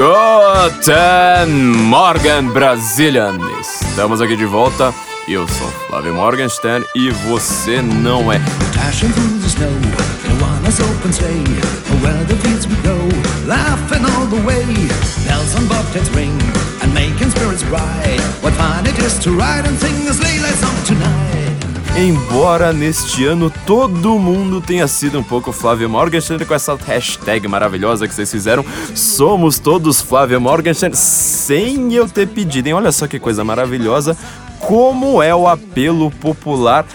Guten Morgen, Brazilian! Estamos aqui de volta. Eu sou Flávio Morgenstern e você não é. Dashing through the snow in one-horse open sleigh, where the fields we go, laughing all the way. Bells on bobtails ring and making spirits bright. What fun it is to ride and sing a sleigh ride song tonight. Embora neste ano todo mundo tenha sido um pouco Flávio Morgenstern com essa hashtag maravilhosa que vocês fizeram, somos todos Flávio Morgenstern, sem eu ter pedido, hein? Olha só que coisa maravilhosa, como é o apelo popular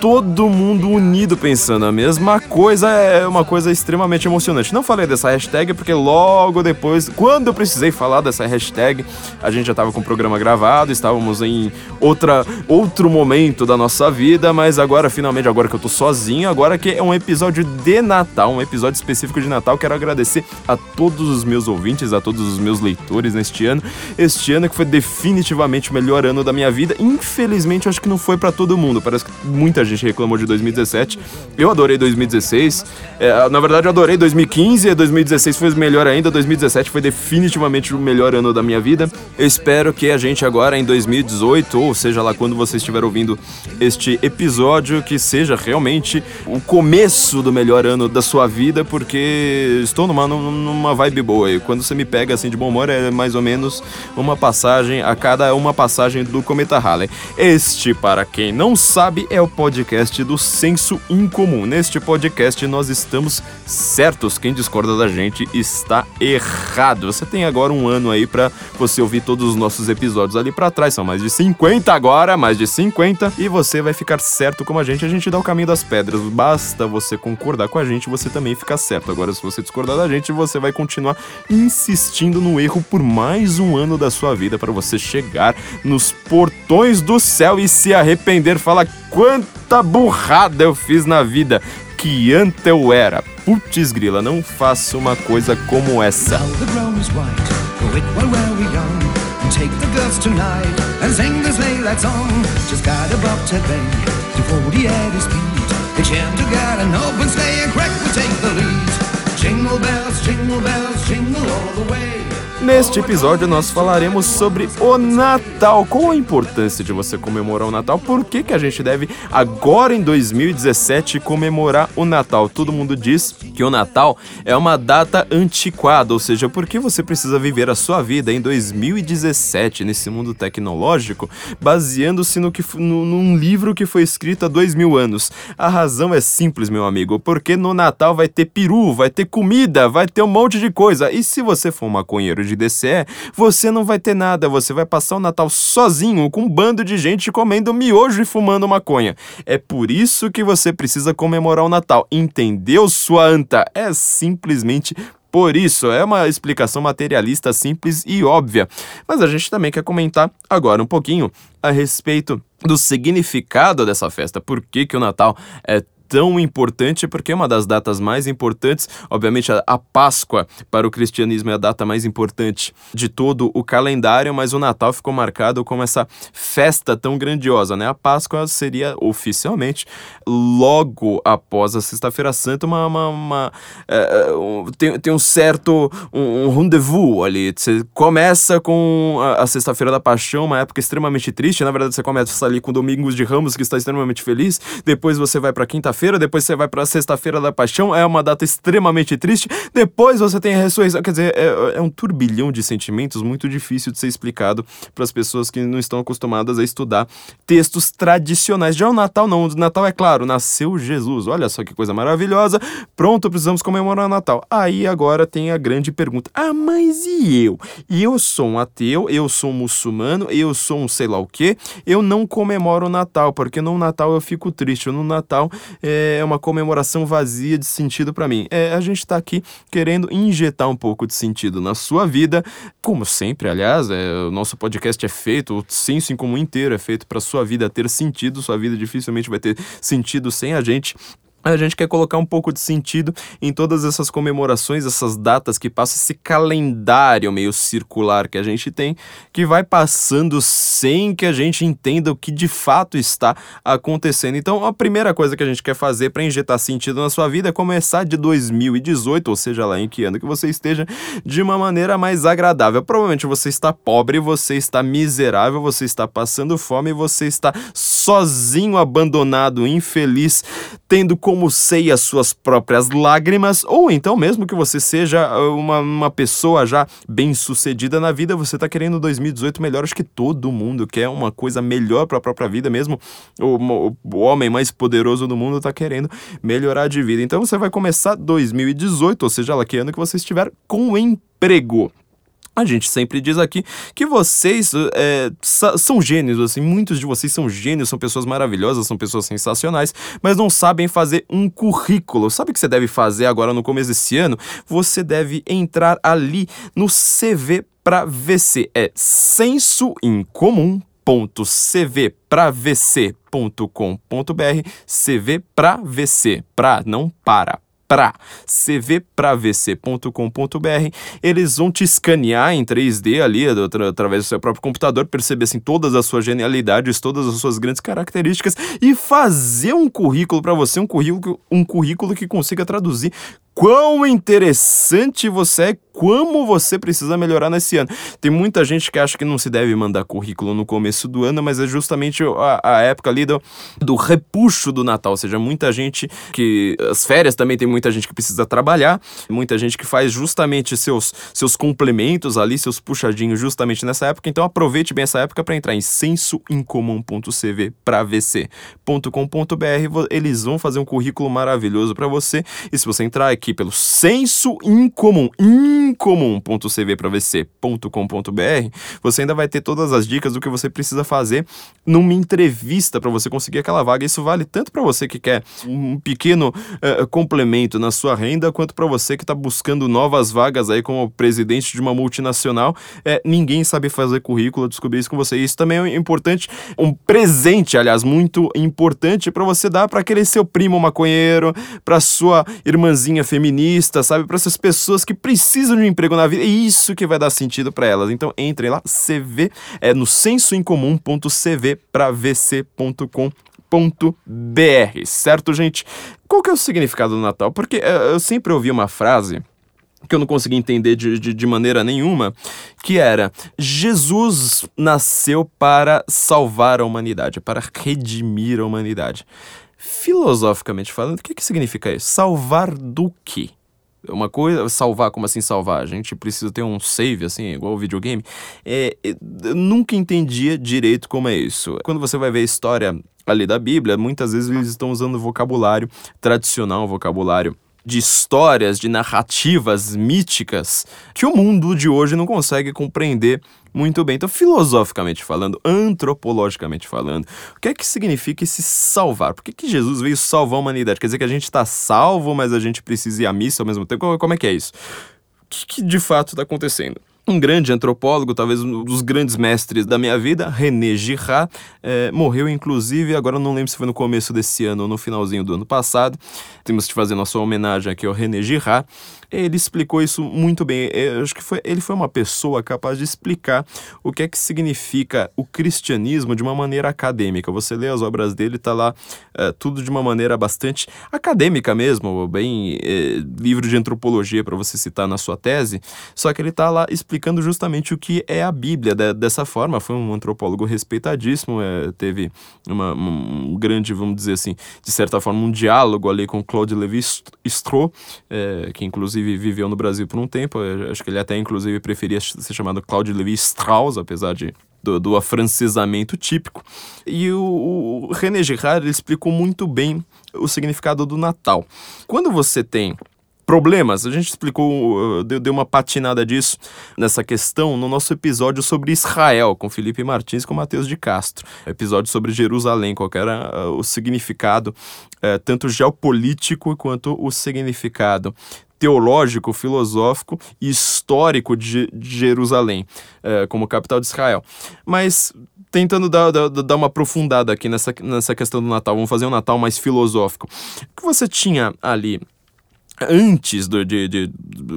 todo mundo unido pensando a mesma coisa é uma coisa extremamente emocionante. Não falei dessa hashtag porque logo depois, quando eu precisei falar dessa hashtag, a gente já estava com o programa gravado, estávamos em outra outro momento da nossa vida, mas agora finalmente agora que eu tô sozinho, agora que é um episódio de Natal, um episódio específico de Natal, quero agradecer a todos os meus ouvintes, a todos os meus leitores neste ano. Este ano que foi definitivamente o melhor ano da minha vida. Infelizmente, acho que não foi para todo mundo. Parece que muita gente reclamou de 2017. Eu adorei 2016. É, na verdade, eu adorei 2015. 2016 foi melhor ainda. 2017 foi definitivamente o melhor ano da minha vida. Eu espero que a gente agora em 2018, ou seja lá quando você estiver ouvindo este episódio, que seja realmente o começo do melhor ano da sua vida, porque estou numa, numa vibe boa. E quando você me pega assim de bom humor, é mais ou menos uma passagem a cada uma passagem do Cometa Halley. Este, para quem não sabe, é o podcast do Senso Incomum. Neste podcast nós estamos certos. Quem discorda da gente está errado. Você tem agora um ano aí para você ouvir todos os nossos episódios ali para trás. São mais de 50 agora, mais de 50. E você vai ficar certo como a gente. A gente dá o caminho das pedras. Basta você concordar com a gente, você também fica certo. Agora, se você discordar da gente, você vai continuar insistindo no erro por mais um ano da sua vida para você chegar nos portões do céu e se arrepender. Fala quanta burrada eu fiz na vida. Que anta eu era. Putz grila, não faça uma coisa como essa. Now the ground is white, go it while we're young. And take the girls tonight and sing the sleigh ride song. Just got a bobtail bay to 40 at his speed. They jam together an open sleigh and crack will take the lead. Jingle bells, jingle bells, jingle all the way. Neste episódio nós falaremos sobre o Natal. Qual a importância de você comemorar o Natal? Por que, que a gente deve, agora em 2017, comemorar o Natal? Todo mundo diz que o Natal é uma data antiquada, ou seja, por que você precisa viver a sua vida em 2017, nesse mundo tecnológico, baseando-se no que, no, num livro que foi escrito há dois mil anos? A razão é simples, meu amigo, porque no Natal vai ter peru, vai ter comida, vai ter um monte de coisa. E se você for maconheiro de DCE, você não vai ter nada, você vai passar o Natal sozinho com um bando de gente comendo miojo e fumando maconha. É por isso que você precisa comemorar o Natal. Entendeu, sua anta? É simplesmente por isso, é uma explicação materialista simples e óbvia. Mas a gente também quer comentar agora um pouquinho a respeito do significado dessa festa. Por que, que o Natal é tão importante porque é uma das datas mais importantes. Obviamente, a, a, Páscoa para o cristianismo é a data mais importante de todo o calendário, mas o Natal ficou marcado como essa festa tão grandiosa, né? A Páscoa seria oficialmente logo após a Sexta-feira Santa, uma. uma, uma é, um, tem, tem um certo um, um rendezvous ali. Você começa com a, a Sexta-feira da Paixão, uma época extremamente triste. Na verdade, você começa ali com Domingos de Ramos, que está extremamente feliz. Depois você vai para quinta-feira, depois você vai para Sexta-feira da Paixão, é uma data extremamente triste. Depois você tem a ressurreição. Quer dizer, é, é um turbilhão de sentimentos muito difícil de ser explicado para as pessoas que não estão acostumadas a estudar textos tradicionais. Já o Natal não. O Natal é claro, nasceu Jesus. Olha só que coisa maravilhosa. Pronto, precisamos comemorar o Natal. Aí agora tem a grande pergunta: ah, mas e eu? Eu sou um ateu, eu sou um muçulmano, eu sou um sei lá o quê. Eu não comemoro o Natal, porque no Natal eu fico triste. No Natal é uma comemoração vazia de sentido para mim. É, a gente tá aqui querendo injetar um pouco de sentido na sua vida, como sempre, aliás, é, o nosso podcast é feito, o senso em comum inteiro é feito para sua vida ter sentido. Sua vida dificilmente vai ter sentido sem a gente. A gente quer colocar um pouco de sentido em todas essas comemorações, essas datas que passam, esse calendário meio circular que a gente tem, que vai passando sem que a gente entenda o que de fato está acontecendo. Então, a primeira coisa que a gente quer fazer para injetar sentido na sua vida é começar de 2018, ou seja, lá em que ano que você esteja, de uma maneira mais agradável. Provavelmente você está pobre, você está miserável, você está passando fome, você está sozinho, abandonado, infeliz, tendo como ceia suas próprias lágrimas, ou então mesmo que você seja uh, uma, uma pessoa já bem sucedida na vida, você está querendo 2018 melhor, acho que todo mundo quer uma coisa melhor para a própria vida mesmo, o, o homem mais poderoso do mundo está querendo melhorar de vida, então você vai começar 2018, ou seja lá que ano que você estiver com emprego. A gente sempre diz aqui que vocês é, são gênios, assim, muitos de vocês são gênios, são pessoas maravilhosas, são pessoas sensacionais, mas não sabem fazer um currículo. Sabe o que você deve fazer agora no começo desse ano? Você deve entrar ali no CV para VC. É senso em comum cv para vc para não para para cvpravc.com.br. Eles vão te escanear em 3D ali, através do seu próprio computador, perceber assim, todas as suas genialidades, todas as suas grandes características e fazer um currículo para você, um currículo, um currículo que consiga traduzir quão interessante você é, como você precisa melhorar nesse ano. Tem muita gente que acha que não se deve mandar currículo no começo do ano, mas é justamente a, a época ali do, do repuxo do Natal, ou seja, muita gente que. As férias também tem muita gente que precisa trabalhar, muita gente que faz justamente seus, seus complementos ali, seus puxadinhos justamente nessa época. Então aproveite bem essa época para entrar em sensoincomum.cv para vc.com.br. Eles vão fazer um currículo maravilhoso para você. E se você entrar aqui pelo senso incomum, incomum.cvpravc.com.br, você ainda vai ter todas as dicas do que você precisa fazer numa entrevista para você conseguir aquela vaga. Isso vale tanto para você que quer um pequeno uh, complemento na sua renda, quanto para você que está buscando novas vagas aí como presidente de uma multinacional. É, ninguém sabe fazer currículo, descobri isso com você. Isso também é importante, um presente, aliás, muito importante para você dar para aquele seu primo maconheiro, para sua irmãzinha feminista, sabe? Para essas pessoas que precisam de um emprego na vida. É isso que vai dar sentido para elas. Então entrem lá, CV, é no sensoincomum.cv.vc.com.br, certo, gente? Qual que é o significado do Natal? Porque eh, eu sempre ouvi uma frase que eu não consegui entender de, de, de, maneira nenhuma, que era: Jesus nasceu para salvar a humanidade, para redimir a humanidade. Filosoficamente falando, o que, que significa isso? Salvar do quê? Uma coisa, salvar, como assim salvar? A gente precisa ter um save, assim, igual o videogame. É, eu nunca entendia direito como é isso. Quando você vai ver a história ali da Bíblia, muitas vezes eles estão usando vocabulário tradicional, vocabulário de histórias, de narrativas míticas que o mundo de hoje não consegue compreender muito bem. Então, filosoficamente falando, antropologicamente falando, o que é que significa esse salvar? Por que, que Jesus veio salvar a humanidade? Quer dizer que a gente está salvo, mas a gente precisa ir à missa ao mesmo tempo? Como é que é isso? O que, que de fato está acontecendo? Um grande antropólogo, talvez um dos grandes mestres da minha vida, René Girard, é, morreu inclusive, agora não lembro se foi no começo desse ano ou no finalzinho do ano passado. Temos que fazer nossa homenagem aqui ao René Girard. Ele explicou isso muito bem. Eu acho que foi, ele foi uma pessoa capaz de explicar o que é que significa o cristianismo de uma maneira acadêmica. Você lê as obras dele, tá lá é, tudo de uma maneira bastante acadêmica mesmo, bem é, livro de antropologia para você citar na sua tese. Só que ele tá lá explicando justamente o que é a Bíblia de, dessa forma. Foi um antropólogo respeitadíssimo, é, teve uma, um grande, vamos dizer assim, de certa forma, um diálogo ali com Claude Lévi-Strauss, é, que inclusive inclusive viveu no Brasil por um tempo. Acho que ele até inclusive preferia ser chamado Claude Levi Strauss, apesar de do, do afrancesamento típico. E o, o René Girard explicou muito bem o significado do Natal. Quando você tem problemas. A gente explicou, deu, deu uma patinada disso nessa questão no nosso episódio sobre Israel, com Felipe Martins e com Matheus de Castro. Episódio sobre Jerusalém, qual era uh, o significado, uh, tanto geopolítico quanto o significado teológico, filosófico e histórico de, Jerusalém, é, como capital de Israel. Mas tentando dar, dar, dar, uma aprofundada aqui nessa, nessa questão do Natal, vamos fazer um Natal mais filosófico. O que você tinha ali antes do, de, de,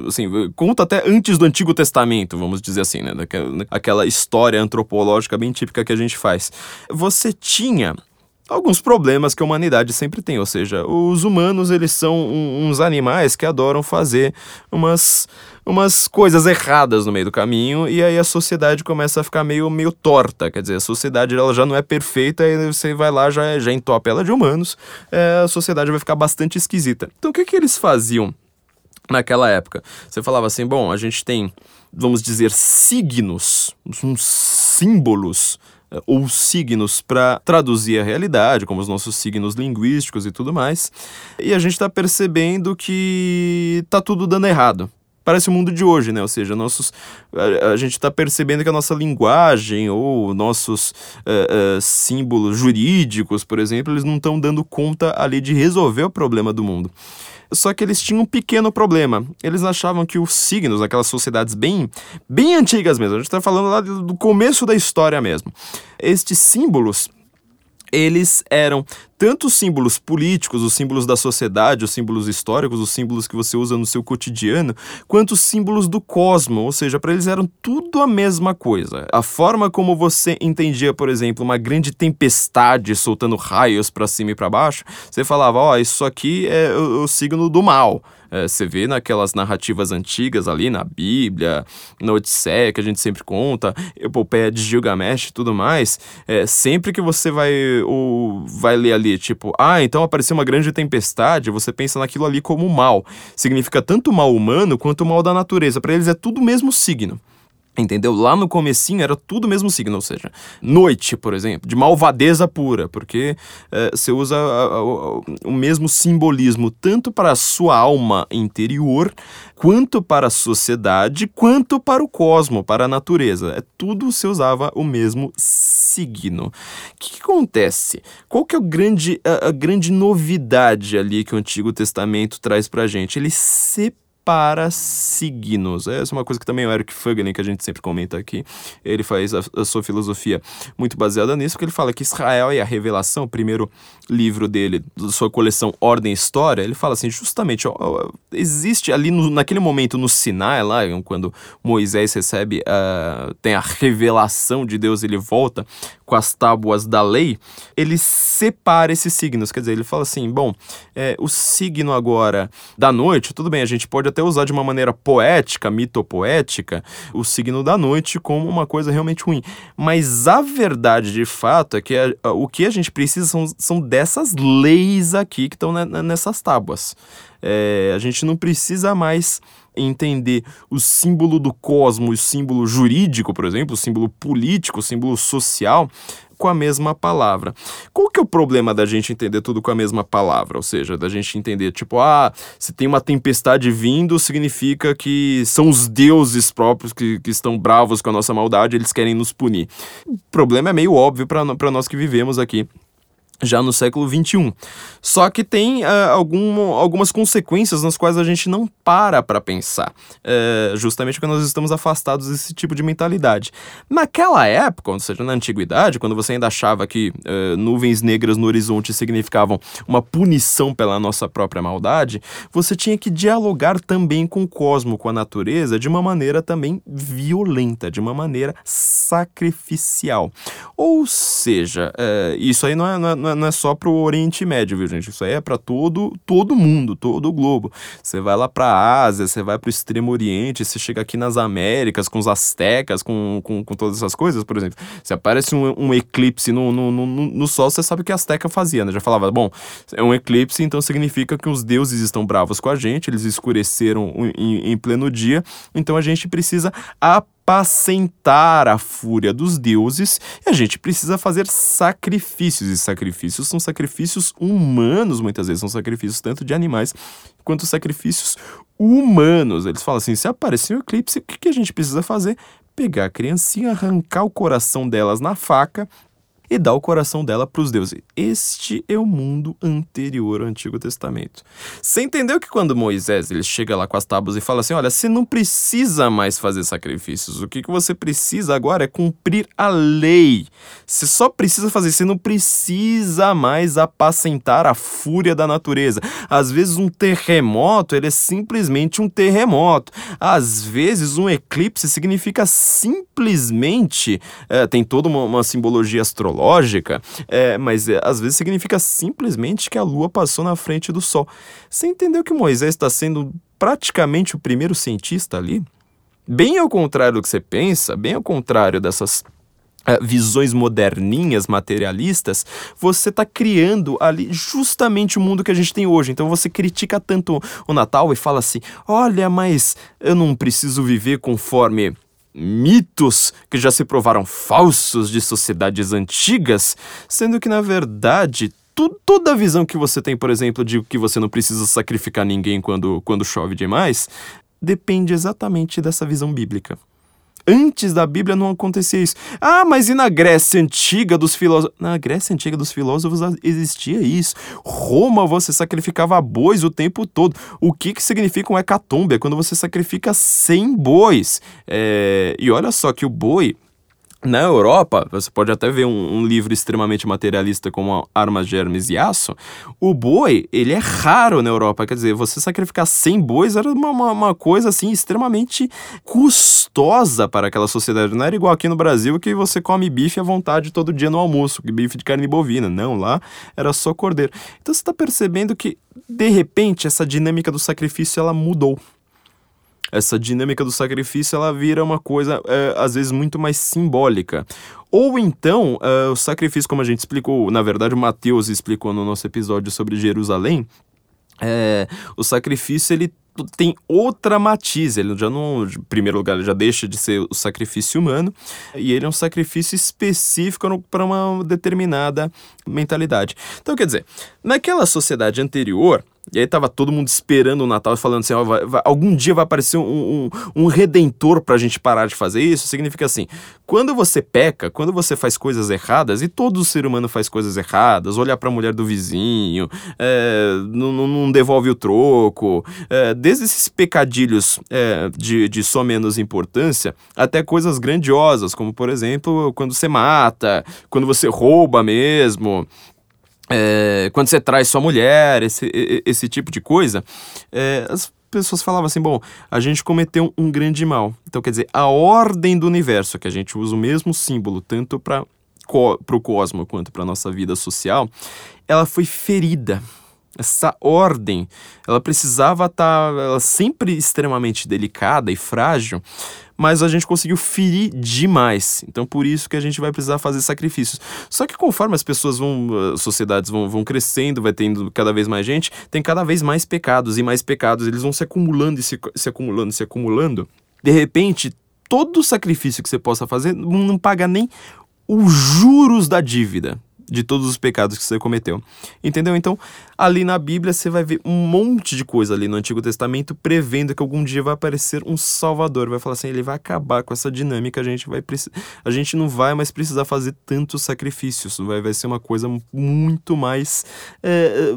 assim, conta até antes do Antigo Testamento, vamos dizer assim, né, daquela, aquela história antropológica bem típica que a gente faz. Você tinha alguns problemas que a humanidade sempre tem, ou seja, os humanos eles são uns animais que adoram fazer umas umas coisas erradas no meio do caminho e aí a sociedade começa a ficar meio meio torta, quer dizer, a sociedade ela já não é perfeita e você vai lá já já entope ela de humanos, é, a sociedade vai ficar bastante esquisita. Então o que que eles faziam naquela época? Você falava assim, bom, a gente tem, vamos dizer, signos, uns símbolos ou signos para traduzir a realidade, como os nossos signos linguísticos e tudo mais. E a gente está percebendo que tá tudo dando errado. Parece o mundo de hoje, né? Ou seja, nossos, a, a gente está percebendo que a nossa linguagem ou nossos uh, uh, símbolos jurídicos, por exemplo, eles não estão dando conta ali de resolver o problema do mundo. Só que eles tinham um pequeno problema. Eles achavam que os signos, aquelas sociedades bem, bem antigas mesmo, a gente está falando lá do começo da história mesmo, estes símbolos eles eram tanto os símbolos políticos, os símbolos da sociedade, os símbolos históricos, os símbolos que você usa no seu cotidiano, quanto os símbolos do cosmo, ou seja, para eles eram tudo a mesma coisa. A forma como você entendia, por exemplo, uma grande tempestade soltando raios para cima e para baixo, você falava, ó, oh, isso aqui é o, o signo do mal. É, você vê naquelas narrativas antigas ali, na Bíblia, na Odisseia, que a gente sempre conta, Epopeia de Gilgamesh e tudo mais, é, sempre que você vai, ou, vai ler ali, tipo, ah, então apareceu uma grande tempestade, você pensa naquilo ali como mal. Significa tanto mal humano quanto mal da natureza. Para eles é tudo o mesmo signo. Entendeu? Lá no comecinho era tudo mesmo signo, ou seja, noite, por exemplo, de malvadeza pura, porque é, você usa o mesmo simbolismo tanto para a sua alma interior, quanto para a sociedade, quanto para o cosmo, para a natureza. É tudo você usava o mesmo signo. O que, que acontece? Qual que é o grande, a, a grande novidade ali que o Antigo Testamento traz para a gente? Ele separa para signos. Essa é uma coisa que também o Eric Fuglen, que a gente sempre comenta aqui, ele faz a, a, sua filosofia muito baseada nisso, porque ele fala que Israel e a Revelação, o primeiro livro dele, da sua coleção Ordem e História, ele fala assim, justamente, ó, ó, existe ali no, naquele momento no Sinai, lá, quando Moisés recebe, uh, tem a revelação de Deus, ele volta com as tábuas da lei, ele separa esses signos, quer dizer, ele fala assim, bom, é, o signo agora da noite, tudo bem, a gente pode até usar de uma maneira poética, mitopoética, o signo da noite como uma coisa realmente ruim. Mas a verdade de fato é que a, a, o que a gente precisa são, são dessas leis aqui que estão nessas tábuas. É, a gente não precisa mais entender o símbolo do cosmos, o símbolo jurídico, por exemplo, o símbolo político, o símbolo social, com a mesma palavra. Qual que é o problema da gente entender tudo com a mesma palavra? Ou seja, da gente entender, tipo, ah, se tem uma tempestade vindo, significa que são os deuses próprios que, que estão bravos com a nossa maldade, eles querem nos punir. O problema é meio óbvio para nós que vivemos aqui já no século 21. Só que tem uh, algum, algumas consequências nas quais a gente não para para pensar, uh, justamente porque nós estamos afastados desse tipo de mentalidade. Naquela época, ou seja, na antiguidade, quando você ainda achava que uh, nuvens negras no horizonte significavam uma punição pela nossa própria maldade, você tinha que dialogar também com o cosmo, com a natureza, de uma maneira também violenta, de uma maneira sacrificial. Ou seja, isso aí não é, não é não é só pro Oriente Médio, viu, gente? Isso aí é para todo todo mundo, todo o globo. Você vai lá pra Ásia, você vai pro Extremo Oriente, você chega aqui nas Américas com os astecas, com, com, com todas essas coisas, por exemplo. Se aparece um, um eclipse no, no, no, no, Sol, você sabe o que a Azteca fazia, né? Já falava, bom, é um eclipse, então significa que os deuses estão bravos com a gente, eles escureceram em, em pleno dia, então a gente precisa aprender apacentar a fúria dos deuses e a gente precisa fazer sacrifícios. E sacrifícios são sacrifícios humanos, muitas vezes são sacrifícios tanto de animais quanto sacrifícios humanos. Eles falam assim: se aparecer um eclipse, o que a gente precisa fazer? Pegar a criancinha, arrancar o coração delas na faca e dá o coração dela para os deuses. Este é o mundo anterior ao Antigo Testamento. Você entendeu que quando Moisés ele chega lá com as tábuas e fala assim: olha, você não precisa mais fazer sacrifícios, o que, que você precisa agora é cumprir a lei. Você só precisa fazer, você não precisa mais apacentar a fúria da natureza. Às vezes um terremoto ele é simplesmente um terremoto. Às vezes um eclipse significa simplesmente é, tem toda uma, uma simbologia astrológica lógica, é, mas é, às vezes significa simplesmente que a lua passou na frente do sol. Você entendeu que Moisés está sendo praticamente o primeiro cientista ali? Bem ao contrário do que você pensa, bem ao contrário dessas Uh, visões moderninhas, materialistas, você está criando ali justamente o mundo que a gente tem hoje. Então você critica tanto o Natal e fala assim: olha, mas eu não preciso viver conforme mitos que já se provaram falsos de sociedades antigas, sendo que na verdade tu, toda a visão que você tem, por exemplo, de que você não precisa sacrificar ninguém quando, quando chove demais, depende exatamente dessa visão bíblica. Antes da Bíblia não acontecia isso. Ah, mas e na Grécia Antiga dos filósofos? Na Grécia Antiga dos filósofos existia isso. Roma você sacrificava bois o tempo todo. O que, que significa um hecatombe? É quando você sacrifica 100 bois. É... E olha só que o boi na Europa, você pode até ver um, um, livro extremamente materialista como Armas, Germes e Aço. O boi, ele é raro na Europa. Quer dizer, você sacrificar 100 bois era uma, uma, uma, coisa assim extremamente custosa para aquela sociedade. Não era igual aqui no Brasil que você come bife à vontade todo dia no almoço, bife de carne bovina. Não, lá era só cordeiro. Então você está percebendo que, de repente, essa dinâmica do sacrifício ela mudou essa dinâmica do sacrifício ela vira uma coisa é, às vezes muito mais simbólica. Ou então, uh, o sacrifício, como a gente explicou, na verdade o Mateus explicou no nosso episódio sobre Jerusalém, é, o sacrifício ele tem outra matiz, ele já não, em primeiro lugar, ele já deixa de ser o sacrifício humano e ele é um sacrifício específico para uma determinada mentalidade. Então, quer dizer, naquela sociedade anterior, e aí tava todo mundo esperando o Natal e falando assim, ó, vai, vai, algum dia vai aparecer um, um, um redentor pra gente parar de fazer isso. Significa assim, quando você peca, quando você faz coisas erradas, e todo ser humano faz coisas erradas, olhar pra mulher do vizinho, é, não, não, devolve o troco, é, desde esses pecadilhos é, de, de só menos importância, até coisas grandiosas, como por exemplo, quando você mata, quando você rouba mesmo, é, quando você traz sua mulher, esse, esse tipo de coisa, é, as pessoas falavam assim: bom, a gente cometeu um grande mal. Então, quer dizer, a ordem do universo, que a gente usa o mesmo símbolo tanto para o cosmo quanto para nossa vida social, ela foi ferida essa ordem, ela precisava estar, tá, sempre extremamente delicada e frágil, mas a gente conseguiu ferir demais. Então por isso que a gente vai precisar fazer sacrifícios. Só que conforme as pessoas vão, as sociedades vão, vão crescendo, vai tendo cada vez mais gente, tem cada vez mais pecados e mais pecados, eles vão se acumulando e se, se acumulando, se acumulando. De repente, todo sacrifício que você possa fazer não paga nem os juros da dívida de todos os pecados que você cometeu. Entendeu? Então, ali na Bíblia você vai ver um monte de coisa ali no Antigo Testamento prevendo que algum dia vai aparecer um Salvador, vai falar assim, ele vai acabar com essa dinâmica, a gente vai a gente não vai mais precisar fazer tantos sacrifícios, vai, vai ser uma coisa muito mais é,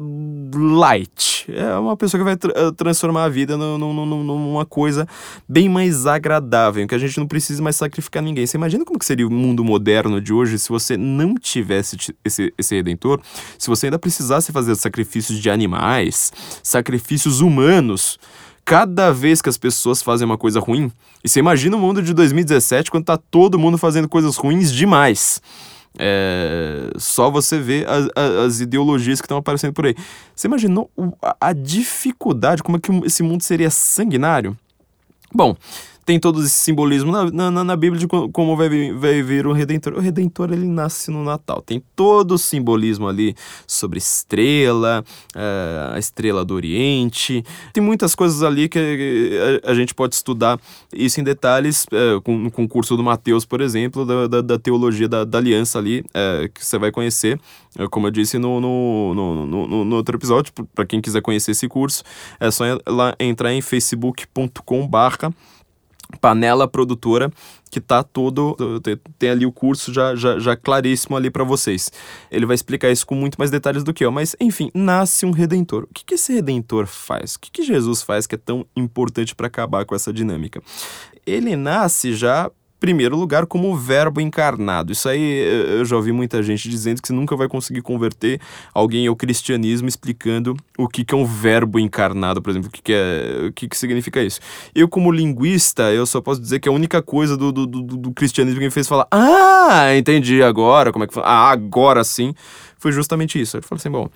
light. É uma pessoa que vai eh, transformar a vida numa coisa bem mais agradável, que a gente não precisa mais sacrificar ninguém. Você imagina como que seria o mundo moderno de hoje se você não tivesse esse, esse redentor, se você ainda precisasse fazer sacrifícios de animais, sacrifícios humanos, cada vez que as pessoas fazem uma coisa ruim, e você imagina o mundo de 2017 quando tá todo mundo fazendo coisas ruins demais. É, só você vê as, as ideologias que estão aparecendo por aí. Você imaginou a, a dificuldade, como é que esse mundo seria sanguinário? Bom, tem todo esse simbolismo na, na, na Bíblia de como vai, vai vir o Redentor. O Redentor ele nasce no Natal. Tem todo o simbolismo ali sobre estrela, uh, a estrela do Oriente. Tem muitas coisas ali que a, a gente pode estudar isso em detalhes uh, com, com o curso do Mateus, por exemplo, da, da, da teologia da, da, aliança ali, que você vai conhecer. Como eu disse no, no, no, no, no outro episódio, para quem quiser conhecer esse curso, é só lá entrar em facebook.com/barra panela produtora que tá todo tem ali o curso já, já, já claríssimo ali para vocês. Ele vai explicar isso com muito mais detalhes do que eu, mas enfim, nasce um redentor. O que, que esse redentor faz? O que, que Jesus faz que é tão importante para acabar com essa dinâmica? Ele nasce já primeiro lugar, como verbo encarnado. Isso aí eu já ouvi muita gente dizendo que você nunca vai conseguir converter alguém ao cristianismo explicando o que, que é um verbo encarnado, por exemplo, o que, que, é, o que, que significa isso. Eu, como linguista, eu só posso dizer que a única coisa do, do, do, do cristianismo que me fez falar, ah, entendi agora, como é que foi? Ah, agora sim, foi justamente isso. Ele falou assim, bom,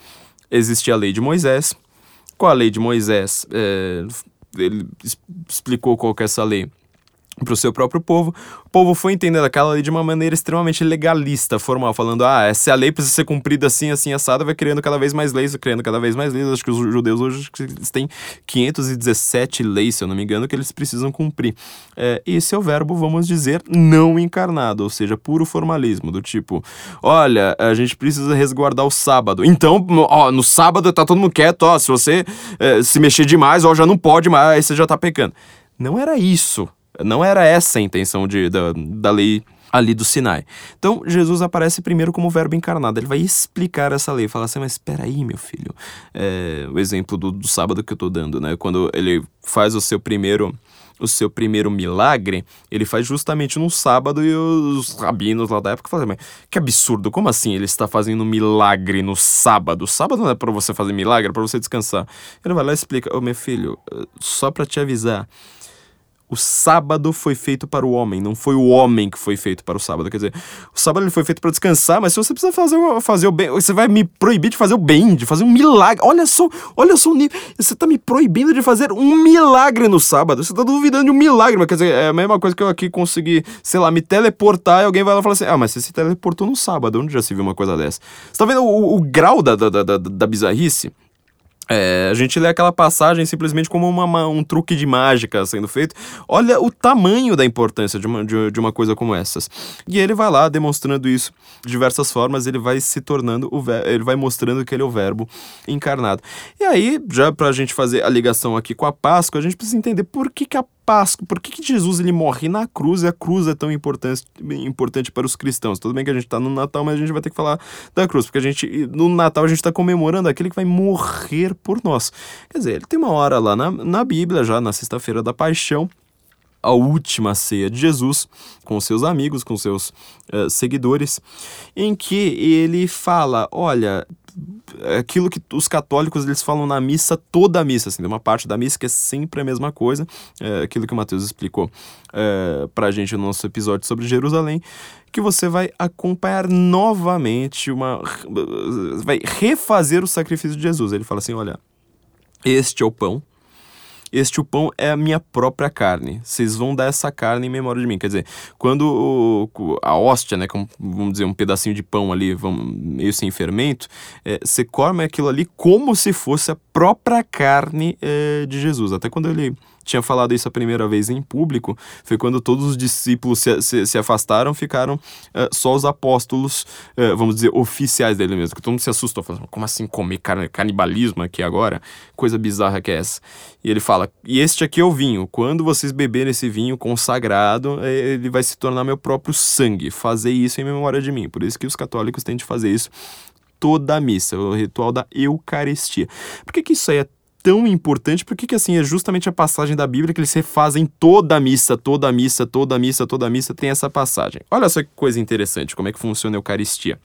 existe a lei de Moisés, com a lei de Moisés, é, ele explicou qual que é essa lei para o seu próprio povo. O povo foi entendendo aquela lei de uma maneira extremamente legalista, formal, falando: ah, se a lei precisa ser cumprida assim, assim, assada, vai criando cada vez mais leis, criando cada vez mais leis. Acho que os judeus hoje têm 517 leis, se eu não me engano, que eles precisam cumprir. É, esse é o verbo, vamos dizer, não encarnado, ou seja, puro formalismo, do tipo: olha, a gente precisa resguardar o sábado. Então, ó, no sábado tá todo mundo quieto, ó, se você é, se mexer demais, ó, já não pode mais, aí você já tá pecando. Não era isso não era essa a intenção de, da, da lei ali do Sinai. Então, Jesus aparece primeiro como verbo encarnado. Ele vai explicar essa lei. Fala assim, mas espera aí, meu filho. É, o exemplo do, do sábado que eu estou dando, né? Quando ele faz o seu primeiro o seu primeiro milagre, ele faz justamente no sábado e os rabinos lá da época falam, mas que absurdo, como assim ele está fazendo milagre no sábado? Sábado não é para você fazer milagre, é para você descansar. Ele vai lá e explica, ô oh, meu filho, só para te avisar, o sábado foi feito para o homem, não foi o homem que foi feito para o sábado. Quer dizer, o sábado ele foi feito para descansar, mas se você precisa fazer, fazer o bem, você vai me proibir de fazer o bem, de fazer um milagre. Olha só, olha só o nível. Você está me proibindo de fazer um milagre no sábado. Você está duvidando de um milagre, mas quer dizer, é a mesma coisa que eu aqui consegui, sei lá, me teleportar e alguém vai lá e fala assim: ah, mas você se teleportou no sábado, onde já se viu uma coisa dessa? Você tá vendo o, o grau da, da, da, da bizarrice? É, a gente lê aquela passagem simplesmente como uma, um truque de mágica sendo feito. Olha o tamanho da importância de uma, de, de, uma coisa como essas. E ele vai lá demonstrando isso de diversas formas, ele vai se tornando, o ele vai mostrando que ele é o verbo encarnado. E aí, já pra gente fazer a ligação aqui com a Páscoa, a gente precisa entender por que, que a Páscoa, por que, que Jesus ele morre na cruz e a cruz é tão importante, importante para os cristãos? Tudo bem que a gente está no Natal, mas a gente vai ter que falar da cruz, porque a gente, no Natal a gente está comemorando aquele que vai morrer por nós. Quer dizer, ele tem uma hora lá na, na Bíblia, já na sexta-feira da paixão, a última ceia de Jesus com seus amigos, com seus uh, seguidores, em que ele fala: olha, aquilo que os católicos eles falam na missa, toda a missa, assim, tem uma parte da missa que é sempre a mesma coisa, é, aquilo que o Mateus explicou é, pra gente no nosso episódio sobre Jerusalém, que você vai acompanhar novamente uma. vai refazer o sacrifício de Jesus. Ele fala assim: olha, este é o pão este o pão é a minha própria carne. Vocês vão dar essa carne em memória de mim. Quer dizer, quando o, a hóstia, né, vamos dizer, um pedacinho de pão ali, vamos, meio sem fermento, é, você come aquilo ali como se fosse a própria carne é, de Jesus. Até quando ele tinha falado isso a primeira vez em público, foi quando todos os discípulos se, se, se afastaram, ficaram uh, só os apóstolos, uh, vamos dizer, oficiais dele mesmo. Que todo mundo se assustou, falando, como assim comer car canibalismo aqui agora? Coisa bizarra que é essa. E ele fala, e este aqui é o vinho, quando vocês beberem esse vinho consagrado, eh, ele vai se tornar meu próprio sangue, fazer isso em memória de mim. Por isso que os católicos têm de fazer isso toda a missa, o ritual da Eucaristia. Por que, que isso aí é tão importante, porque que assim, é justamente a passagem da Bíblia que eles refazem toda a missa, toda a missa, toda a missa, toda a missa, tem essa passagem. Olha só que coisa interessante, como é que funciona a Eucaristia.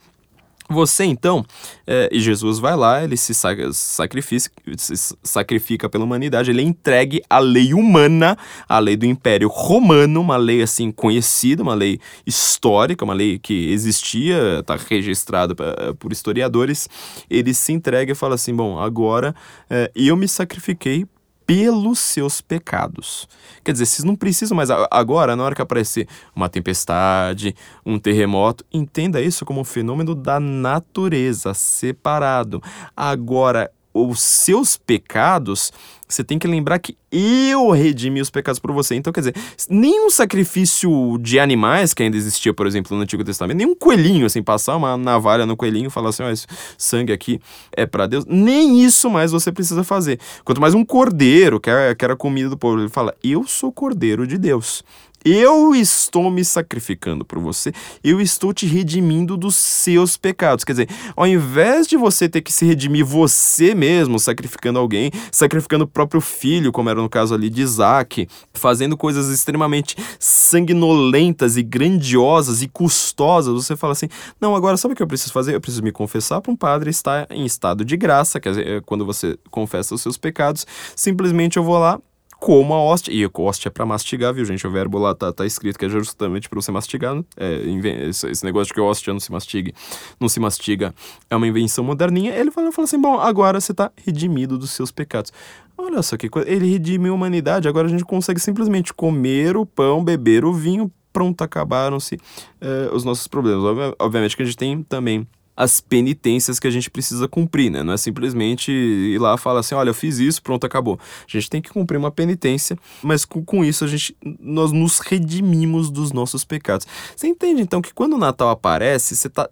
Você então, é, e Jesus vai lá, ele se, sacrifica, se sacrifica pela humanidade, ele é entregue lei humana, a lei do Império Romano, uma lei assim conhecida, uma lei histórica, uma lei que existia, está registrada por historiadores. Ele se entrega e fala assim: bom, agora é, eu me sacrifiquei pelos seus pecados. Quer dizer, vocês não precisam mais agora, na hora que aparecer uma tempestade, um terremoto, entenda isso como um fenômeno da natureza, separado. Agora, os seus pecados, você tem que lembrar que eu redimi os pecados por você. Então, quer dizer, nenhum sacrifício de animais que ainda existia, por exemplo, no Antigo Testamento, nenhum coelhinho, assim, passar uma navalha no coelhinho e falar assim, ó, esse sangue aqui é para Deus, nem isso mais você precisa fazer. Quanto mais um cordeiro, que era, que era comida do povo, ele fala, eu sou cordeiro de Deus. Eu estou me sacrificando por você, eu estou te redimindo dos seus pecados. Quer dizer, ao invés de você ter que se redimir você mesmo, sacrificando alguém, sacrificando o próprio filho, como era no caso ali de Isaac, fazendo coisas extremamente sanguinolentas e grandiosas e custosas, você fala assim: não, agora sabe o que eu preciso fazer? Eu preciso me confessar para um padre estar em estado de graça, quer dizer, quando você confessa os seus pecados, simplesmente eu vou lá como a hóstia. E a hóstia é pra mastigar, viu, gente? O verbo lá tá, tá escrito que é justamente pra você mastigar. Né? É, esse negócio de que hóstia não se mastigue, não se mastiga, é uma invenção moderninha. Ele fala, assim: bom, agora você tá redimido dos seus pecados. Olha só que coisa. Ele redimiu a humanidade, agora a gente consegue simplesmente comer o pão, beber o vinho. Pronto, acabaram-se uh, os nossos problemas. Obviamente que a gente tem também as penitências que a gente precisa cumprir, né? Não é simplesmente ir lá e falar assim, olha, eu fiz isso, pronto, acabou. A gente tem que cumprir uma penitência, mas com, com isso a gente nós nos redimimos dos nossos pecados. Você entende então que quando o Natal aparece, você está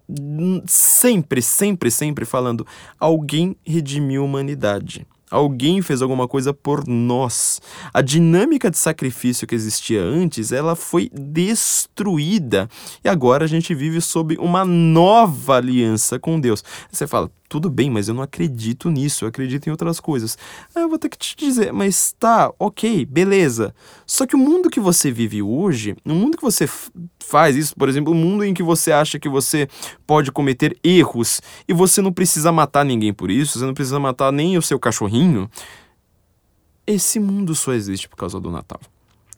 sempre, sempre, sempre falando alguém redimiu a humanidade. Alguém fez alguma coisa por nós. A dinâmica de sacrifício que existia antes, ela foi destruída. E agora a gente vive sob uma nova aliança com Deus. Você fala, tudo bem, mas eu não acredito nisso, eu acredito em outras coisas. Aí eu vou ter que te dizer, mas tá, ok, beleza. Só que o mundo que você vive hoje, o mundo que você faz isso, por exemplo, o mundo em que você acha que você pode cometer erros e você não precisa matar ninguém por isso, você não precisa matar nem o seu cachorrinho, esse mundo só existe por causa do Natal.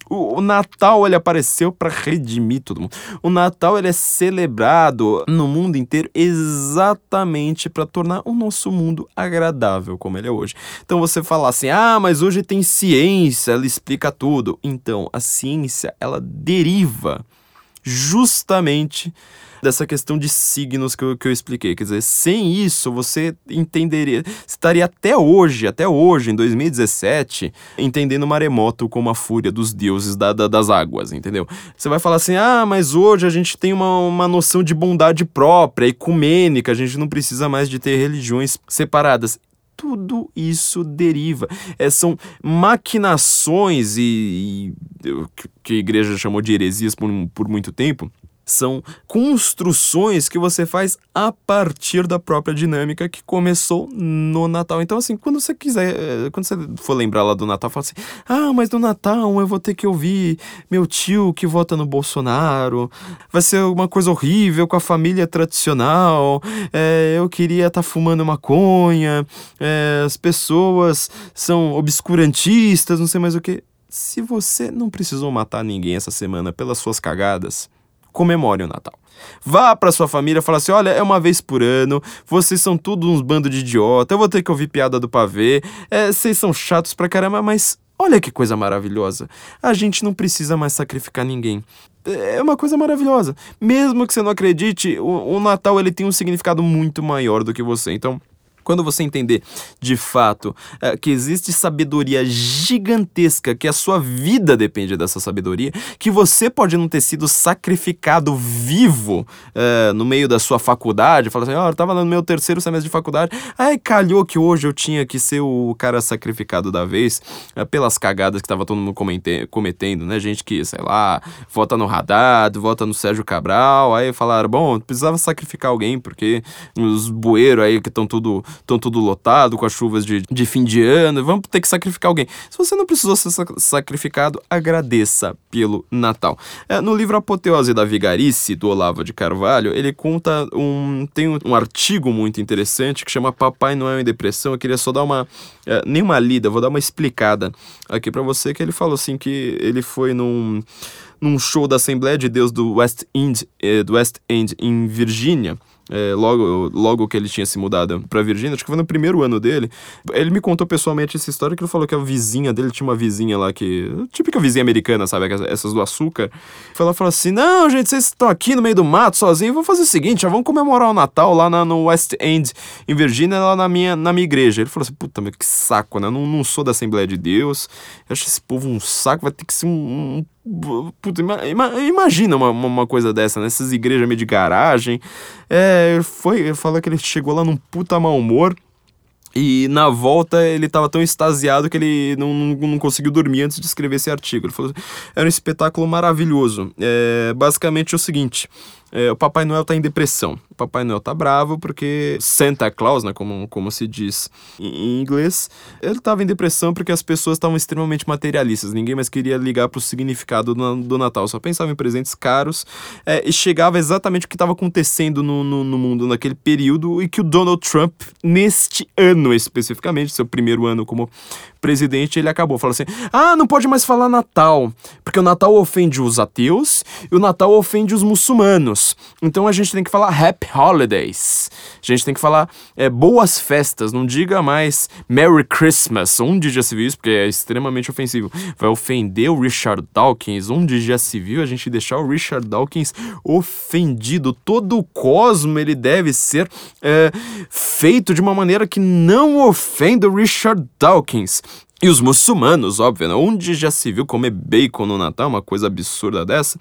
O, o Natal ele apareceu para redimir todo mundo. O Natal ele é celebrado no mundo inteiro exatamente para tornar o nosso mundo agradável como ele é hoje. Então você fala assim: "Ah, mas hoje tem ciência, ela explica tudo". Então, a ciência ela deriva justamente dessa questão de signos que eu, que eu expliquei. Quer dizer, sem isso você entenderia, estaria até hoje, até hoje, em 2017, entendendo o maremoto como a fúria dos deuses da, da, das águas, entendeu? Você vai falar assim, ah, mas hoje a gente tem uma, uma noção de bondade própria, ecumênica, a gente não precisa mais de ter religiões separadas tudo isso deriva. É, são maquinações e, e, que a igreja chamou de heresias por, por muito tempo, são construções que você faz a partir da própria dinâmica que começou no Natal. Então, assim, quando você quiser, eh, quando você for lembrar lá do Natal, fala assim: ah, mas no Natal eu vou ter que ouvir meu tio que vota no Bolsonaro, vai ser uma coisa horrível com a família tradicional, é, eu queria estar tá fumando maconha, é, as pessoas são obscurantistas, não sei mais o que. Se você não precisou matar ninguém essa semana pelas suas cagadas, comemore o Natal. Vá para sua família e fala assim: olha, é uma vez por ano, vocês são tudo uns bando de idiota, eu vou ter que ouvir piada do pavê, é, vocês são chatos pra caramba, mas olha que coisa maravilhosa. A gente não precisa mais sacrificar ninguém. É uma coisa maravilhosa. Mesmo que você não acredite, o, o Natal ele tem um significado muito maior do que você. Então, quando você entender de fato é, que existe sabedoria gigantesca, que a sua vida depende dessa sabedoria, que você pode não ter sido sacrificado vivo é, no meio da sua faculdade, fala assim: ó, oh, eu tava no meu terceiro semestre de faculdade, aí calhou que hoje eu tinha que ser o cara sacrificado da vez é, pelas cagadas que tava todo mundo cometendo, né? Gente que, sei lá, vota no Haddad, vota no Sérgio Cabral, aí falaram: bom, precisava sacrificar alguém, porque os bueiros aí que estão tudo estão tudo lotado com as chuvas de, de fim de ano, vamos ter que sacrificar alguém. Se você não precisou ser sacrificado, agradeça pelo Natal. É, no livro Apoteose da Vigarice, do Olavo de Carvalho, ele conta um. tem um, um artigo muito interessante que chama Papai Noel em Depressão. Eu queria só dar uma. É, nem uma lida, vou dar uma explicada aqui para você, que ele falou assim que ele foi num num show da Assembleia de Deus do West End, eh, do West End em Virgínia, é, logo, logo que ele tinha se mudado pra Virgínia, acho que foi no primeiro ano dele. Ele me contou pessoalmente essa história que ele falou que a vizinha dele tinha uma vizinha lá que. Típica vizinha americana, sabe? Essas do açúcar. Ela falou assim: Não, gente, vocês estão aqui no meio do mato sozinhos, vamos fazer o seguinte, já vamos comemorar o Natal lá na, no West End, em Virgínia, lá na minha, na minha igreja. Ele falou assim: Puta, meu, que saco, né? Eu não, não sou da Assembleia de Deus. Eu acho esse povo um saco, vai ter que ser um, um Puta, imagina uma, uma, coisa dessa, né? Essas igrejas meio de garagem. É, foi, falou que ele chegou lá num puta mau humor. E na volta ele tava tão extasiado que ele não, não, não, conseguiu dormir antes de escrever esse artigo. Ele falou: era um espetáculo maravilhoso. É, basicamente é o seguinte: é, o Papai Noel tá em depressão. O Papai Noel tá bravo porque Santa Claus, né, como, como se diz em inglês, ele tava em depressão porque as pessoas estavam extremamente materialistas. Ninguém mais queria ligar pro significado do, do Natal, só pensava em presentes caros é, e chegava exatamente o que estava acontecendo no, no, no, mundo naquele período e que o Donald Trump, neste ano especificamente, seu primeiro ano como presidente, ele acabou falando assim: ah, não pode mais falar Natal, porque o Natal ofende os ateus e o Natal ofende os muçulmanos. Então a gente tem que falar Happy Holidays. A gente tem que falar é, boas festas, não diga mais Merry Christmas. Onde já se viu isso? Porque é extremamente ofensivo. Vai ofender o Richard Dawkins. Onde já se viu a gente deixar o Richard Dawkins ofendido? Todo o cosmo ele deve ser é, feito de uma maneira que não ofenda o Richard Dawkins. E os muçulmanos, óbvio, né? onde já se viu comer bacon no Natal, uma coisa absurda dessa.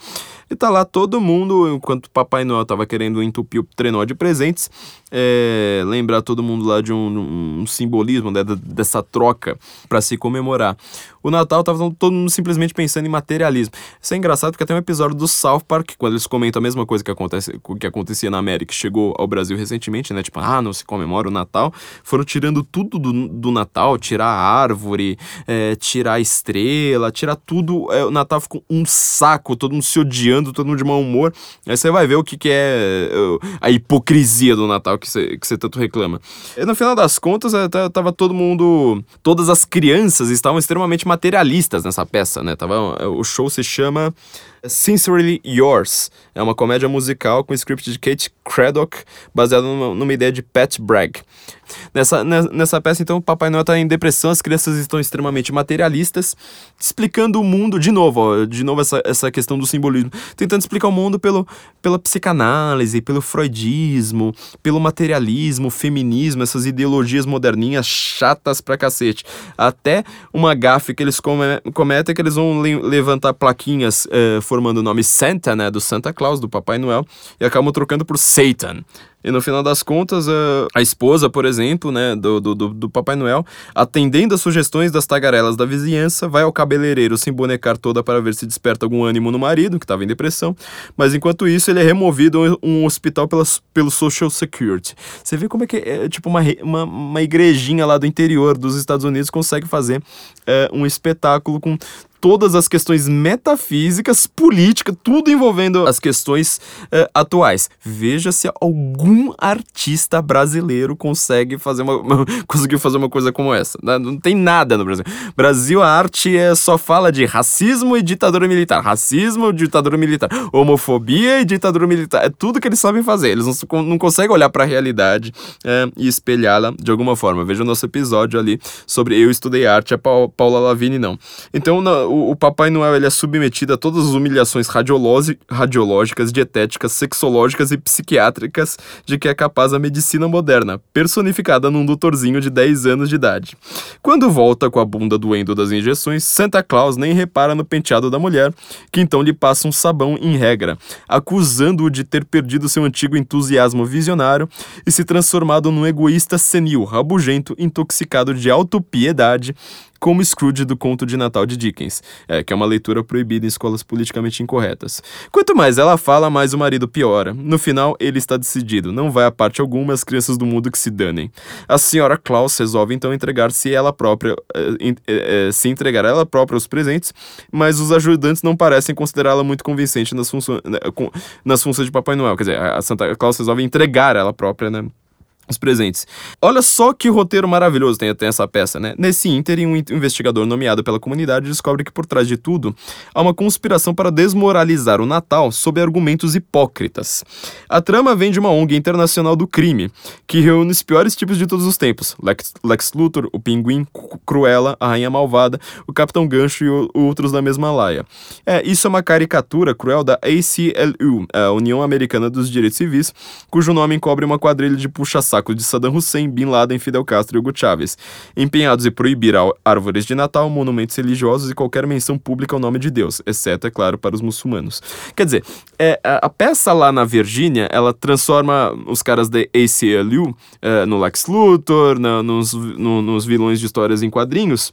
E tá lá todo mundo, enquanto Papai Noel tava querendo entupir o trenó de presentes, é, lembrar todo mundo lá de um, um simbolismo né, dessa troca para se comemorar. O Natal tava todo mundo simplesmente pensando em materialismo. Isso é engraçado porque tem um episódio do South Park, quando eles comentam a mesma coisa que, acontece, que acontecia na América, chegou ao Brasil recentemente, né? Tipo, ah, não se comemora o Natal. Foram tirando tudo do, do Natal, tirar a árvore, é, tirar a estrela, tirar tudo. É, o Natal ficou um saco, todo mundo se odiando todo mundo de mau humor. Aí você vai ver o que, que é a hipocrisia do Natal que você, que você tanto reclama. E no final das contas, é, tava todo mundo. Todas as crianças estavam extremamente materialistas nessa peça, né? Tava, o show se chama Sincerely Yours. É uma comédia musical com script de Kate Craddock, baseado numa, numa ideia de Pat Bragg. Nessa, nessa peça, então, o Papai Noel está em depressão, as crianças estão extremamente materialistas, explicando o mundo, de novo, ó, de novo essa, essa questão do simbolismo, tentando explicar o mundo pelo, pela psicanálise, pelo freudismo, pelo materialismo, feminismo, essas ideologias moderninhas chatas pra cacete. Até uma gafe que eles cometem é que eles vão le levantar plaquinhas eh, formando o nome Santa, né, do Santa Claus, do Papai Noel, e acabam trocando por Satan. E no final das contas, a, esposa, por exemplo, né, do, do, do, Papai Noel, atendendo às sugestões das tagarelas da vizinhança, vai ao cabeleireiro se embonecar toda para ver se desperta algum ânimo no marido, que estava em depressão. Mas enquanto isso, ele é removido a um hospital pela, pelo Social Security. Você vê como é que é, tipo uma, uma, uma igrejinha lá do interior dos Estados Unidos consegue fazer é, um espetáculo com todas as questões metafísicas, política, tudo envolvendo as questões uh, atuais. Veja se algum artista brasileiro consegue fazer uma, uma conseguiu fazer uma coisa como essa. Né? Não tem nada no Brasil. Brasil, a arte é, só fala de racismo e ditadura militar. Racismo, ditadura militar. Homofobia e ditadura militar. É tudo que eles sabem fazer. Eles não, não conseguem olhar para a realidade é, e espelhá-la de alguma forma. Veja o nosso episódio ali sobre Eu Estudei Arte, a Paula Lavigne não. Então, o, o, Papai Noel ele é submetido a todas as humilhações radiológicas, dietéticas, sexológicas e psiquiátricas de que é capaz a medicina moderna, personificada num doutorzinho de 10 anos de idade. Quando volta com a bunda doendo das injeções, Santa Claus nem repara no penteado da mulher, que então lhe passa um sabão em regra, acusando-o de ter perdido seu antigo entusiasmo visionário e se transformado num egoísta senil, rabugento, intoxicado de autopiedade, como Scrooge do conto de Natal de Dickens, é, que é uma leitura proibida em escolas politicamente incorretas. Quanto mais ela fala, mais o marido piora. No final, ele está decidido, não vai a parte alguma as crianças do mundo que se danem. A senhora Klaus resolve então entregar-se ela própria, é, é, se entregar ela própria os presentes, mas os ajudantes não parecem considerá-la muito convincente nas, funções, né, nas funções de Papai Noel. Quer dizer, a Santa Claus resolve entregar ela própria, né? Os presentes. Olha só que roteiro maravilhoso tem, tem essa peça, né? Nesse ínterim, um investigador nomeado pela comunidade descobre que por trás de tudo há uma conspiração para desmoralizar o Natal sob argumentos hipócritas. A trama vem de uma ONG internacional do crime, que reúne os piores tipos de todos os tempos: Lex, Lex Luthor, o Pinguim, Cruella, a Rainha Malvada, o Capitão Gancho e o, outros da mesma laia. É, isso é uma caricatura cruel da ACLU, a União Americana dos Direitos Civis, cujo nome encobre uma quadrilha de puxa-saco saco de Saddam Hussein, Bin Laden, Fidel Castro e Hugo Chávez, empenhados em proibir árvores de Natal, monumentos religiosos e qualquer menção pública ao nome de Deus, exceto, é claro, para os muçulmanos. Quer dizer, é, a, peça lá na Virgínia, ela transforma os caras da ACLU é, no Lex Luthor, na, nos, no, nos vilões de histórias em quadrinhos,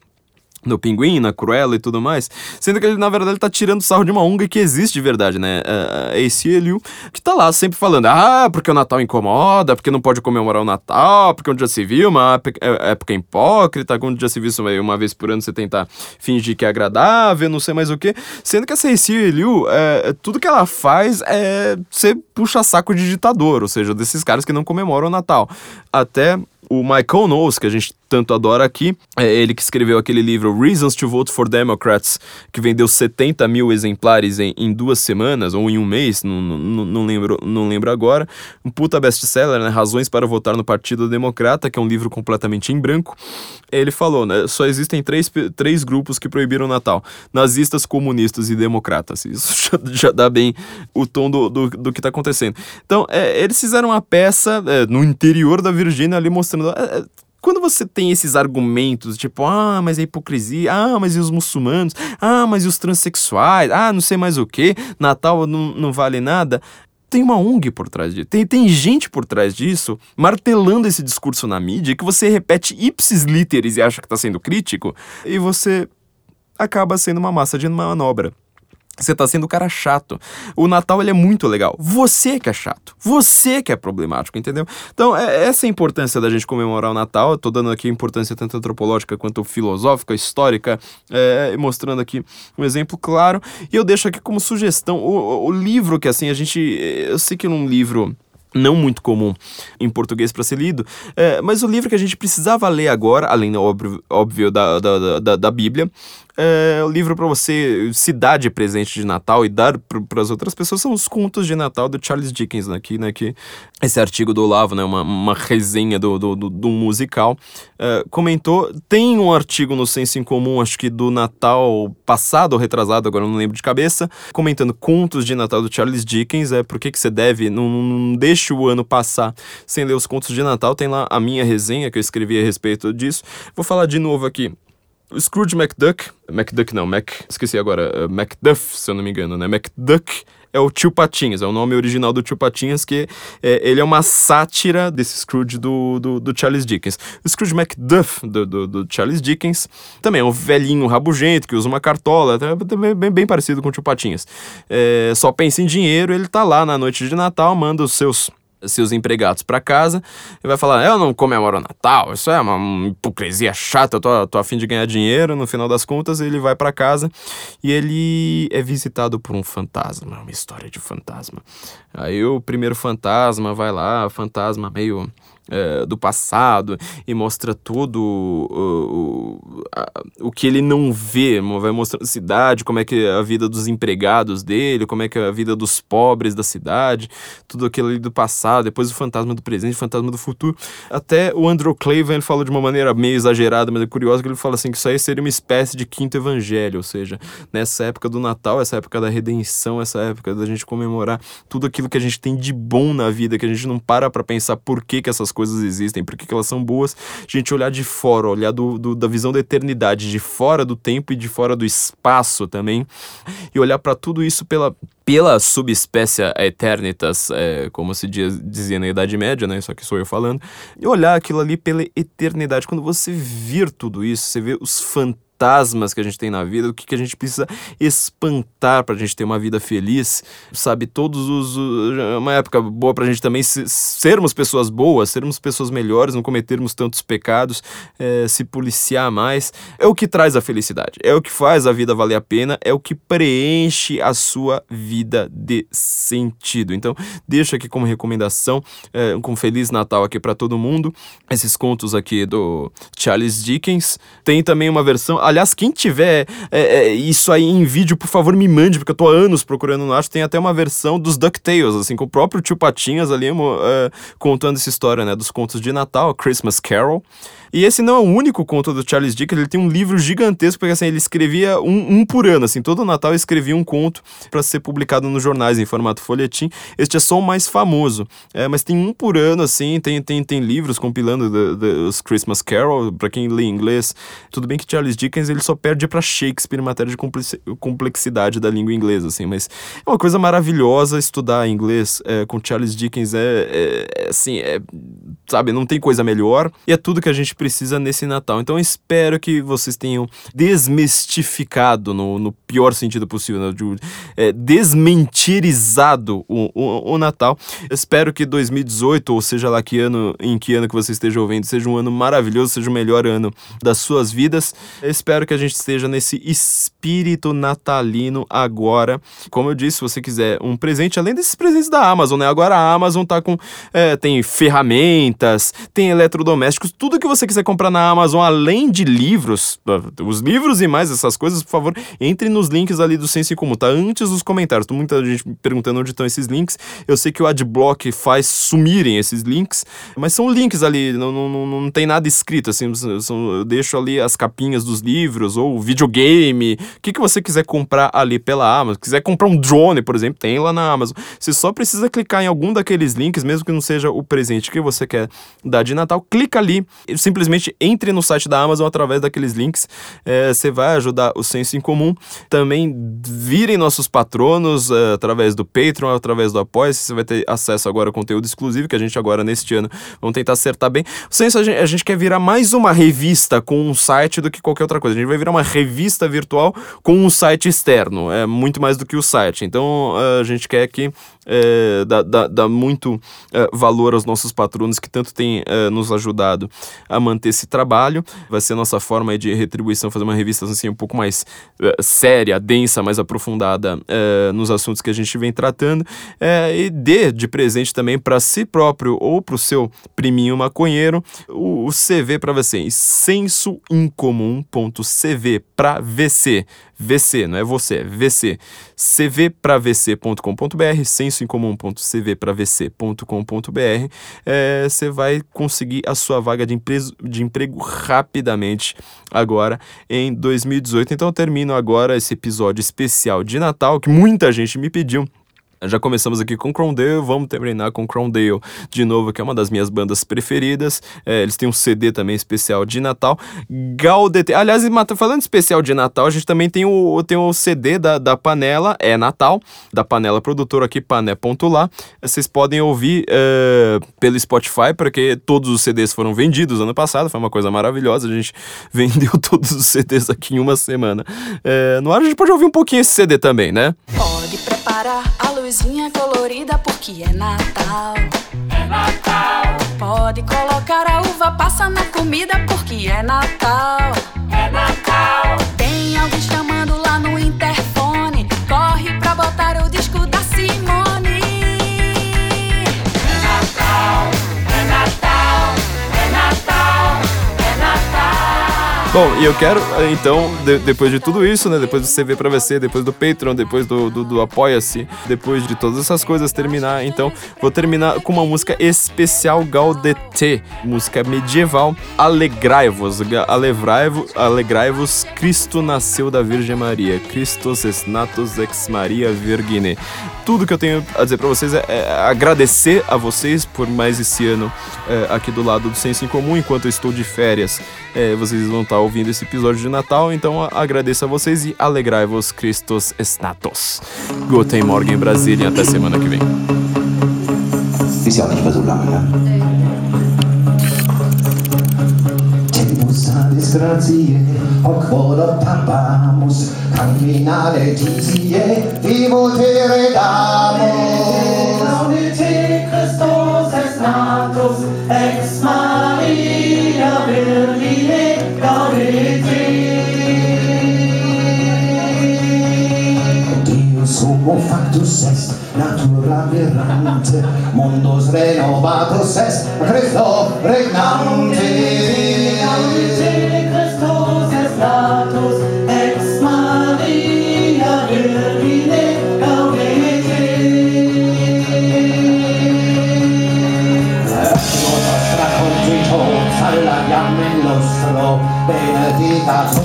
no Pinguim, na Cruella e tudo mais, sendo que ele, na verdade, tá tirando sarro de uma ONG que existe de verdade, né? A ACLU, que tá lá sempre falando, ah, porque o Natal incomoda, porque não pode comemorar o Natal, porque um dia civil, uma é, época hipócrita, um dia civil uma vez por ano você tentar fingir que é agradável, não sei mais o que, sendo que essa ACLU, é, tudo que ela faz é ser puxa saco de ditador, ou seja, desses caras que não comemoram o Natal. Até o Michael Knowles, que a gente tanto adora aqui, é ele que escreveu aquele livro Reasons to Vote for Democrats, que vendeu 70 mil exemplares em, em duas semanas, ou em um mês, não, não, não, lembro, não lembro agora. Um puta best-seller, né? Razões para votar no Partido Democrata, que é um livro completamente em branco. Ele falou, né? Só existem três, três grupos que proibiram o Natal: nazistas, comunistas e democratas. Isso já, já dá bem o tom do, do, do que está acontecendo. Então, é, eles fizeram uma peça é, no interior da Virgínia ali mostrando. É, é, quando você tem esses argumentos, tipo, ah, mas é hipocrisia, ah, mas e os muçulmanos, ah, mas e os transexuais, ah, não sei mais o que, Natal não, não vale nada. Tem uma ONG por trás disso, tem, tem gente por trás disso, martelando esse discurso na mídia, que você repete ipsis literis e acha que está sendo crítico, e você acaba sendo uma massa de manobra. Você tá sendo o cara chato. O Natal ele é muito legal. Você que é chato. Você que é problemático, entendeu? Então, é, essa é a importância da gente comemorar o Natal. Eu tô dando aqui importância tanto antropológica quanto filosófica, histórica, é, mostrando aqui um exemplo claro. E eu deixo aqui como sugestão o, o livro que, assim, a gente. Eu sei que num livro não muito comum em português para ser lido, é, mas o livro que a gente precisava ler agora, além, óbvio, óbvio da, da, da, da Bíblia, é, livro para você se dar de presente de Natal e dar para as outras pessoas são os contos de Natal do Charles Dickens né, aqui, né? Que esse artigo do Olavo, né? Uma, uma resenha do, do, do, do musical, é, comentou. Tem um artigo no Senso em Comum, acho que do Natal passado ou retrasado, agora não lembro de cabeça, comentando contos de Natal do Charles Dickens. É por que, que você deve, não, não deixe o ano passar sem ler os contos de Natal. Tem lá a minha resenha que eu escrevi a respeito disso. Vou falar de novo aqui. Scrooge McDuck, McDuck não, Mac, esqueci agora, uh, Macduff, se eu não me engano, né? McDuck é o Tio Patinhas, é o nome original do Tio Patinhas, que é, ele é uma sátira desse Scrooge do, do, do Charles Dickens. O Scrooge McDuff, do, do, do, Charles Dickens, também é um velhinho rabugento que usa uma cartola, é bem, bem parecido com o Tio Patinhas. É, só pensa em dinheiro, ele tá lá na noite de Natal, manda os seus seus empregados para casa e vai falar: Eu não comemoro o Natal, isso é uma hipocrisia chata, eu tô, tô a fim de ganhar dinheiro. No final das contas, ele vai para casa e ele é visitado por um fantasma, uma história de fantasma. Aí o primeiro fantasma vai lá, fantasma meio é, do passado e mostra tudo o, o, o que ele não vê, vai mostrando a cidade, como é que é a vida dos empregados dele, como é que é a vida dos pobres da cidade, tudo aquilo ali do passado, depois o fantasma do presente, o fantasma do futuro. Até o Andrew Clavin ele fala de uma maneira meio exagerada, mas é curioso que ele fala assim que isso aí seria uma espécie de quinto evangelho, ou seja, nessa época do Natal, essa época da redenção, essa época da gente comemorar tudo aquilo que a gente tem de bom na vida, que a gente não para para pensar por que que essas coisas existem, por que, elas são boas, a gente olhar de fora, olhar do, do, da visão da eternidade, de fora do tempo e de fora do espaço também, e olhar para tudo isso pela, pela subespécie Eternitas, é, como se diz, dizia na Idade Média, né? Só que sou eu falando, e olhar aquilo ali pela eternidade. Quando você vir tudo isso, você vê os fantasmas fantasmas que a gente tem na vida, o que, que a gente precisa espantar para a gente ter uma vida feliz, sabe? Todos os. Uma época boa para a gente também sermos pessoas boas, sermos pessoas melhores, não cometermos tantos pecados, é, se policiar mais. É o que traz a felicidade, é o que faz a vida valer a pena, é o que preenche a sua vida de sentido. Então, deixo aqui como recomendação, é, um Feliz Natal aqui para todo mundo, esses contos aqui do Charles Dickens. Tem também uma versão. Aliás, quem tiver é, é, isso aí em vídeo, por favor, me mande, porque eu tô há anos procurando no acho. Tem até uma versão dos DuckTales, assim, com o próprio tio Patinhas ali é, contando essa história, né, dos contos de Natal, Christmas Carol. E esse não é o único conto do Charles Dickens, ele tem um livro gigantesco, porque assim, ele escrevia um, um por ano, assim, todo Natal escrevia um conto para ser publicado nos jornais em formato folhetim. Este é só o mais famoso, é, mas tem um por ano, assim, tem, tem, tem livros compilando os Christmas Carol, para quem lê inglês. Tudo bem que Charles Dickens ele só perde para Shakespeare em matéria de complexidade da língua inglesa, assim, mas é uma coisa maravilhosa estudar inglês é, com Charles Dickens, é, é, é assim, é, sabe, não tem coisa melhor, e é tudo que a gente precisa nesse Natal. Então espero que vocês tenham desmistificado, no, no pior sentido possível, né, de, é, desmentirizado o, o, o, Natal. Espero que 2018, ou seja lá que ano, em que ano que você esteja ouvindo, seja um ano maravilhoso, seja o melhor ano das suas vidas. Espero que a gente esteja nesse espírito natalino agora. Como eu disse, se você quiser um presente, além desses presentes da Amazon, né? Agora a Amazon tá com. É, tem ferramentas, tem eletrodomésticos, tudo que você quiser comprar na Amazon, além de livros, os livros e mais essas coisas, por favor, entre nos links ali do Senso em Comum, tá? Antes dos comentários. Tem muita gente perguntando onde estão esses links. Eu sei que o Adblock faz sumirem esses links, mas são links ali, não, não, não tem nada escrito, assim, eu deixo ali as capinhas dos livros, ou videogame, o que, que você quiser comprar ali pela Amazon. Quiser comprar um drone, por exemplo, tem lá na Amazon. Você só precisa clicar em algum daqueles links, mesmo que não seja o presente que você quer dar de Natal, clica ali, simplesmente simplesmente entre no site da Amazon através daqueles links. É, você vai ajudar o Senso em Comum. Também virem nossos patronos é, através do Patreon, através do Apoia. Você vai ter acesso agora a conteúdo exclusivo que a gente agora neste ano vamos tentar acertar bem. O Senso a gente, a gente quer virar mais uma revista com um site do que qualquer outra coisa. A gente vai virar uma revista virtual com um site externo. É muito mais do que o site. Então é, a gente quer que é, dá, dá, dá, muito é, valor aos nossos patronos que tanto têm é, nos ajudado a manter esse trabalho. Vai ser a nossa forma de retribuição, fazer uma revista assim, um pouco mais é, séria, densa, mais aprofundada é, nos assuntos que a gente vem tratando. É, e dê de presente também para si próprio ou para o seu priminho maconheiro o, o CV para você, sensoincomum.cv para VC. VC, não é você, é VC. cvpravc.com.br, sensoincomum.cvpravc.com.br. É, você vai conseguir a sua vaga de, de emprego rapidamente agora em 2018. Então eu termino agora esse episódio especial de Natal que muita gente me pediu. Já começamos aqui com Crowndale, vamos terminar com Crowndale de novo, que é uma das minhas bandas preferidas. É, eles têm um CD também especial de Natal. Gaudete. Aliás, falando de especial de Natal, a gente também tem o, tem o CD da, da Panela, é Natal, da Panela Produtora aqui, pané.lá. Vocês podem ouvir é, pelo Spotify, porque todos os CDs foram vendidos ano passado, foi uma coisa maravilhosa. A gente vendeu todos os CDs aqui em uma semana. É, no ar a gente pode ouvir um pouquinho esse CD também, né? Preparar a luzinha colorida porque é Natal. É Natal. Pode colocar a uva passa na comida porque é Natal. É Natal. Tem alguém chamando lá no interfone. Corre pra botar o Bom, e eu quero, então, de, depois de tudo isso, né? Depois do CV pra VC, depois do Patreon, depois do, do, do Apoia-se, depois de todas essas coisas terminar, então, vou terminar com uma música especial Gaudete, música medieval. Alegrai-vos, alegrai-vos, alegrai-vos, Cristo nasceu da Virgem Maria, Christos es natus ex Maria Virgine. Tudo que eu tenho a dizer para vocês é, é, agradecer a vocês por mais esse ano é, aqui do lado do Senso em Comum, enquanto eu estou de férias. É, vocês vão estar ouvindo esse episódio de Natal, então agradeço a vocês e alegrai-vos Cristos Estatos. Gotem Morgan Brasília, até semana que vem. Grazie, camminare Christus natus, ex Beatus est, natura virante, mundus renovatus est, Christo regnante. Regnante, Christus est natus, ex Maria Virgine Salariam il nostro, benedita tu,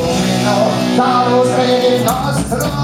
Salus Rei nostro,